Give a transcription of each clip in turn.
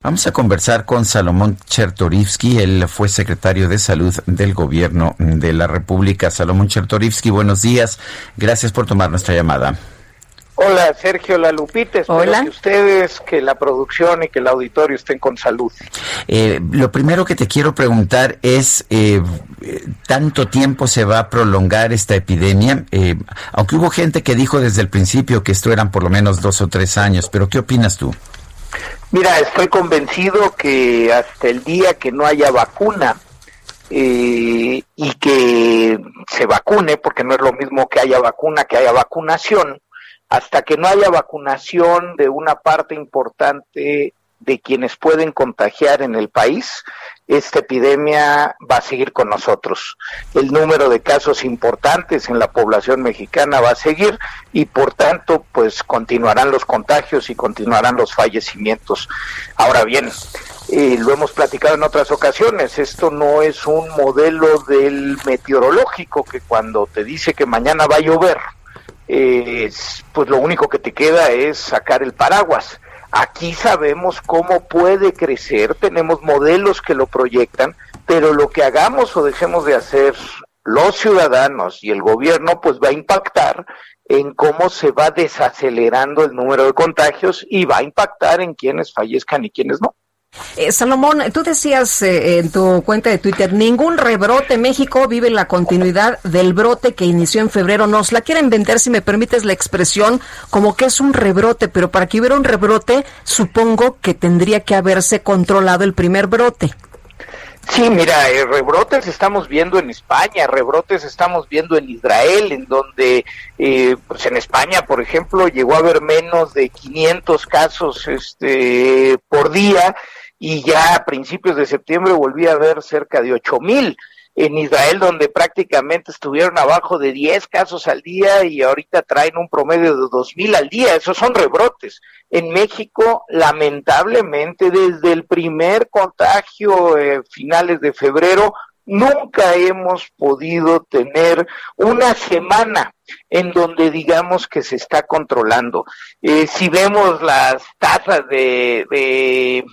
Vamos a conversar con Salomón Chertorivsky. Él fue secretario de Salud del Gobierno de la República. Salomón Chertorivsky, buenos días. Gracias por tomar nuestra llamada. Hola, Sergio La Lupita. Espero Hola. que ustedes, que la producción y que el auditorio estén con salud. Eh, lo primero que te quiero preguntar es, eh, eh, ¿tanto tiempo se va a prolongar esta epidemia? Eh, aunque hubo gente que dijo desde el principio que esto eran por lo menos dos o tres años, pero ¿qué opinas tú? Mira, estoy convencido que hasta el día que no haya vacuna eh, y que se vacune, porque no es lo mismo que haya vacuna que haya vacunación, hasta que no haya vacunación de una parte importante de quienes pueden contagiar en el país, esta epidemia va a seguir con nosotros. El número de casos importantes en la población mexicana va a seguir y por tanto pues continuarán los contagios y continuarán los fallecimientos. Ahora bien, eh, lo hemos platicado en otras ocasiones, esto no es un modelo del meteorológico que cuando te dice que mañana va a llover, eh, pues lo único que te queda es sacar el paraguas. Aquí sabemos cómo puede crecer, tenemos modelos que lo proyectan, pero lo que hagamos o dejemos de hacer los ciudadanos y el gobierno, pues va a impactar en cómo se va desacelerando el número de contagios y va a impactar en quienes fallezcan y quienes no. Eh, Salomón, tú decías eh, en tu cuenta de Twitter, ningún rebrote México vive la continuidad del brote que inició en febrero. Nos la quieren vender, si me permites la expresión, como que es un rebrote, pero para que hubiera un rebrote, supongo que tendría que haberse controlado el primer brote. Sí, mira, eh, rebrotes estamos viendo en España, rebrotes estamos viendo en Israel, en donde, eh, pues en España, por ejemplo, llegó a haber menos de 500 casos este, por día y ya a principios de septiembre volvía a haber cerca de 8 mil. En Israel, donde prácticamente estuvieron abajo de 10 casos al día y ahorita traen un promedio de 2 mil al día, esos son rebrotes. En México, lamentablemente, desde el primer contagio, eh, finales de febrero, nunca hemos podido tener una semana en donde digamos que se está controlando. Eh, si vemos las tasas de, de,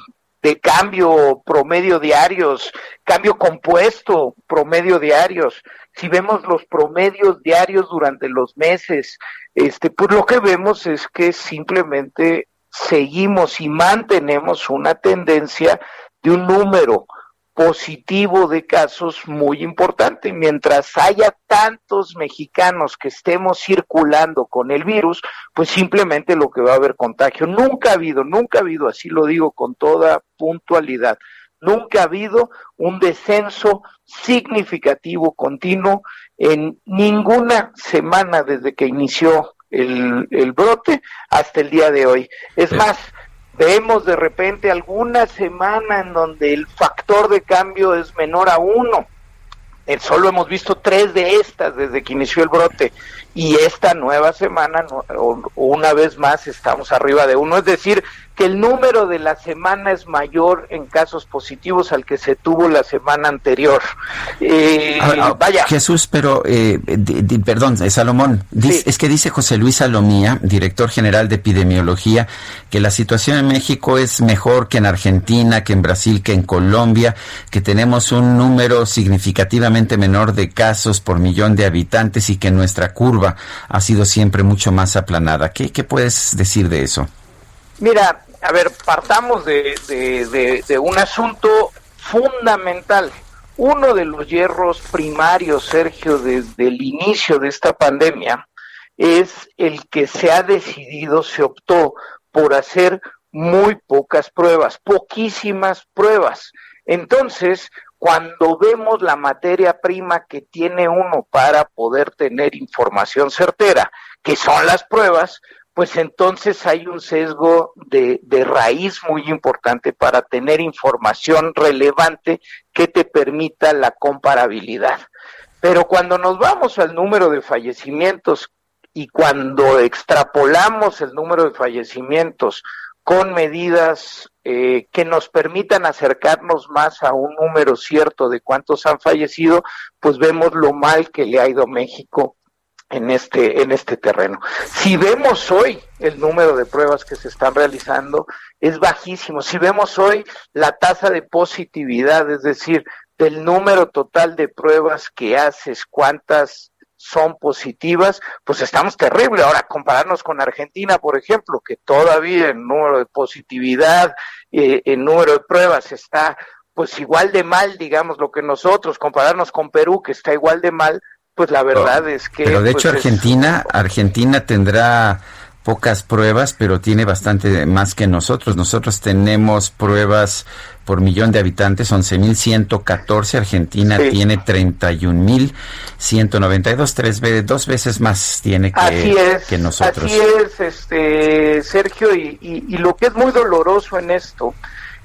de cambio promedio diarios, cambio compuesto promedio diarios, si vemos los promedios diarios durante los meses, este, pues lo que vemos es que simplemente seguimos y mantenemos una tendencia de un número positivo de casos muy importante. Mientras haya tantos mexicanos que estemos circulando con el virus, pues simplemente lo que va a haber contagio. Nunca ha habido, nunca ha habido, así lo digo con toda puntualidad, nunca ha habido un descenso significativo, continuo, en ninguna semana desde que inició el, el brote hasta el día de hoy. Es más, vemos de repente alguna semana en donde el factor de cambio es menor a uno. Eh, solo hemos visto tres de estas desde que inició el brote y esta nueva semana una vez más estamos arriba de uno. Es decir, que el número de la semana es mayor en casos positivos al que se tuvo la semana anterior. Eh, Ah, ah, vaya. Jesús, pero, eh, di- di- perdón, eh, Salomón, Sí. es que dice José Luis Salomía, director general de epidemiología, que la situación en México es mejor que en Argentina, que en Brasil, que en Colombia, que tenemos un número significativamente menor de casos por millón de habitantes y que nuestra curva ha sido siempre mucho más aplanada. ¿Qué, qué puedes decir de eso? Mira, a ver, partamos de, un asunto fundamental. Uno de los hierros primarios, Sergio, desde el inicio de esta pandemia, es el que se ha decidido, se optó por hacer muy pocas pruebas, poquísimas pruebas. Entonces, cuando vemos la materia prima que tiene uno para poder tener información certera, que son las pruebas, pues entonces hay un sesgo de, de, raíz muy importante para tener información relevante que te permita la comparabilidad. Pero cuando nos vamos al número de fallecimientos y cuando extrapolamos el número de fallecimientos con medidas eh, que nos permitan acercarnos más a un número cierto de cuántos han fallecido, pues vemos lo mal que le ha ido México en este en este terreno. Si vemos hoy el número de pruebas que se están realizando es bajísimo. Si vemos hoy la tasa de positividad, es decir, del número total de pruebas que haces, cuántas son positivas, pues estamos terrible. Ahora, compararnos con Argentina, por ejemplo, que todavía el número de positividad, eh, el número de pruebas está pues igual de mal, digamos, lo que nosotros, compararnos con Perú, que está igual de mal, pues la verdad es que... Pero de pues, hecho Argentina, Argentina tendrá pocas pruebas, pero tiene bastante más que nosotros. Nosotros tenemos pruebas por millón de habitantes, 11.114. Argentina tiene 31.192, tres veces, dos veces más tiene que, que nosotros. Así es, este, Sergio, y, y, lo que es muy doloroso en esto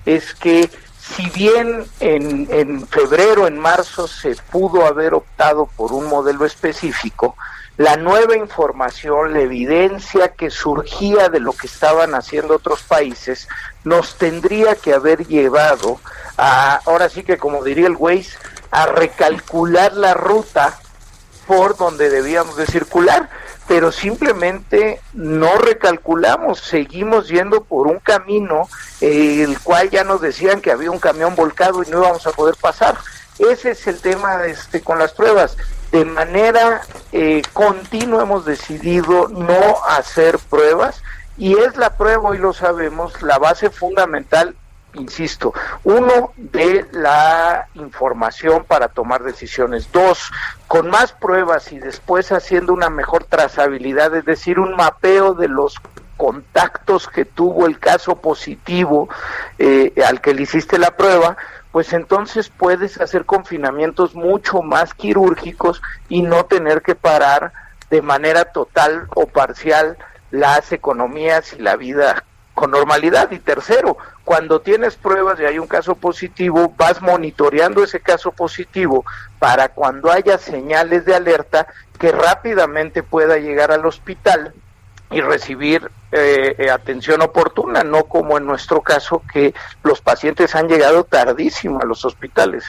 es que si bien en, en febrero, en marzo se pudo haber optado por un modelo específico, la nueva información, la evidencia que surgía de lo que estaban haciendo otros países, nos tendría que haber llevado a, ahora sí que como diría el Waze, a recalcular la ruta por donde debíamos de circular, pero simplemente no recalculamos, seguimos yendo por un camino eh, el cual ya nos decían que había un camión volcado y no íbamos a poder pasar. Ese es el tema este, con las pruebas de manera eh, continua hemos decidido no hacer pruebas y es la prueba, y lo sabemos, la base fundamental, insisto, uno, de la información para tomar decisiones, dos, con más pruebas y después haciendo una mejor trazabilidad, es decir, un mapeo de los contactos que tuvo el caso positivo eh, al que le hiciste la prueba, pues entonces puedes hacer confinamientos mucho más quirúrgicos y no tener que parar de manera total o parcial las economías y la vida con normalidad. Y tercero, cuando tienes pruebas y hay un caso positivo, vas monitoreando ese caso positivo para cuando haya señales de alerta que rápidamente pueda llegar al hospital y recibir eh, eh, atención oportuna, no como en nuestro caso que los pacientes han llegado tardísimo a los hospitales.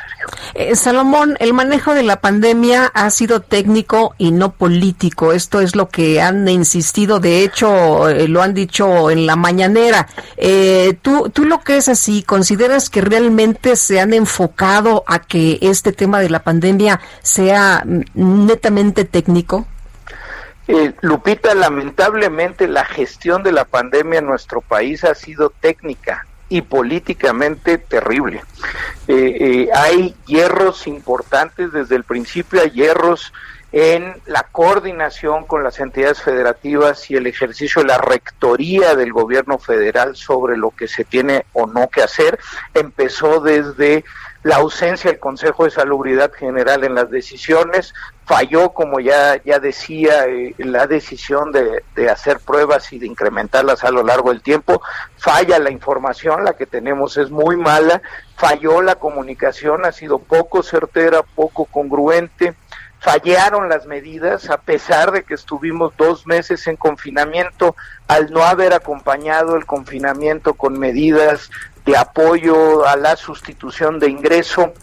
Eh, Salomón, el manejo de la pandemia ha sido técnico y no político. Esto es lo que han insistido, de hecho lo han dicho en la mañanera. ¿tú, ¿Tú lo crees así? ¿Consideras que realmente se han enfocado a que este tema de la pandemia sea mm, netamente técnico? Eh, Lupita, lamentablemente la gestión de la pandemia en nuestro país ha sido técnica y políticamente terrible. Eh, eh, hay hierros importantes, desde el principio hay hierros en la coordinación con las entidades federativas y el ejercicio de la rectoría del gobierno federal sobre lo que se tiene o no que hacer. Empezó desde la ausencia del Consejo de Salubridad General en las decisiones, falló, como ya, ya decía, eh, la decisión de, de, hacer pruebas y de incrementarlas a lo largo del tiempo, falla la información, la que tenemos es muy mala, falló la comunicación, ha sido poco certera, poco congruente, fallaron las medidas, a pesar de que estuvimos dos meses en confinamiento, al no haber acompañado el confinamiento con medidas de apoyo a la sustitución de ingreso,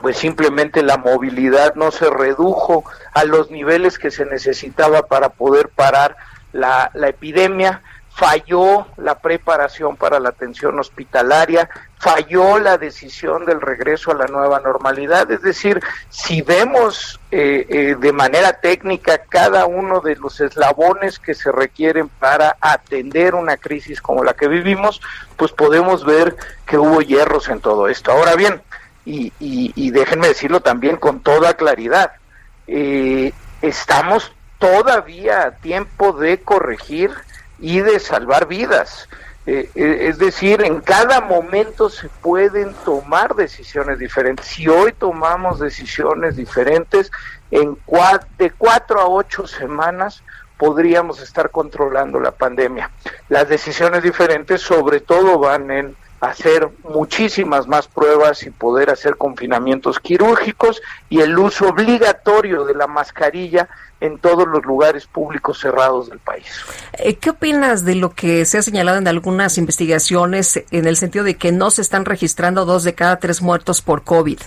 pues simplemente la movilidad no se redujo a los niveles que se necesitaba para poder parar la, la epidemia, falló la preparación para la atención hospitalaria, falló la decisión del regreso a la nueva normalidad. Es decir, si vemos eh, eh, de manera técnica cada uno de los eslabones que se requieren para atender una crisis como la que vivimos, pues podemos ver que hubo hierros en todo esto. Ahora bien, y, y, déjenme decirlo también con toda claridad, eh, estamos todavía a tiempo de corregir y de salvar vidas. Eh, eh, es decir, en cada momento se pueden tomar decisiones diferentes. Si hoy tomamos decisiones diferentes, en de cuatro a ocho semanas podríamos estar controlando la pandemia. Las decisiones diferentes sobre todo van en hacer muchísimas más pruebas y poder hacer confinamientos quirúrgicos y el uso obligatorio de la mascarilla en todos los lugares públicos cerrados del país. Eh, ¿Qué opinas de lo que se ha señalado en algunas investigaciones en el sentido de que no se están registrando dos de cada tres muertos por COVID?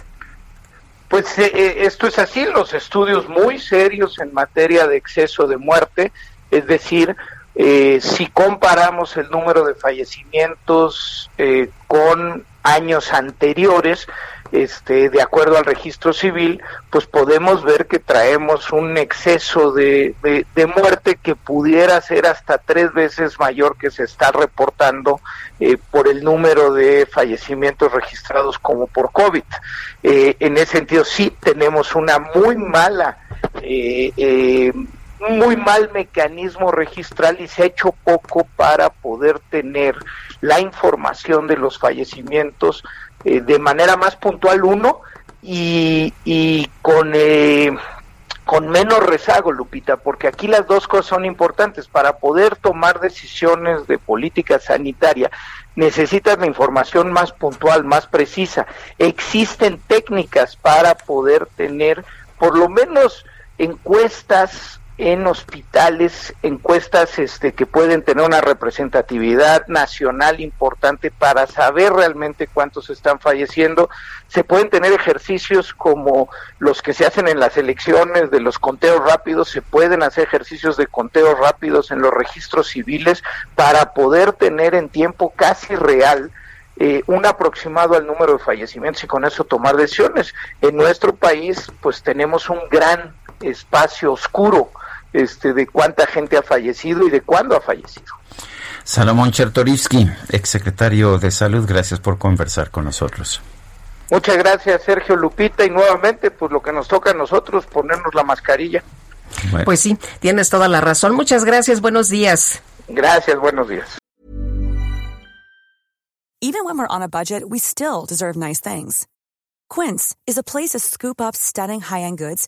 Pues eh, eh, esto es así, los estudios muy serios en materia de exceso de muerte, es decir, eh, si comparamos el número de fallecimientos eh, con años anteriores, este, de acuerdo al registro civil, pues podemos ver que traemos un exceso de, de, muerte que pudiera ser hasta tres veces mayor que se está reportando eh, por el número de fallecimientos registrados como por COVID. en ese sentido, sí tenemos una muy mala muy mal mecanismo registral y se ha hecho poco para poder tener la información de los fallecimientos eh, de manera más puntual uno y, y con eh, con menos rezago, Lupita, porque aquí las dos cosas son importantes. Para poder tomar decisiones de política sanitaria, necesitas la información más puntual, más precisa. Existen técnicas para poder tener, por lo menos, encuestas en hospitales, encuestas este, que pueden tener una representatividad nacional importante para saber realmente cuántos están falleciendo. Se pueden tener ejercicios como los que se hacen en las elecciones de los conteos rápidos, se pueden hacer ejercicios de conteos rápidos en los registros civiles para poder tener en tiempo casi real eh, un aproximado al número de fallecimientos y con eso tomar decisiones. En nuestro país, pues tenemos un gran espacio oscuro este, de cuánta gente ha fallecido y de cuándo ha fallecido. Salomón Chertorivsky, exsecretario de Salud, gracias por conversar con nosotros. Muchas gracias, Sergio Lupita, y nuevamente, pues lo que nos toca a nosotros, ponernos la mascarilla. Pues sí, tienes toda la razón. Muchas gracias, buenos días. Gracias, buenos días. Even when we're on a budget, we still deserve nice things. Quince is a place to scoop up stunning high-end goods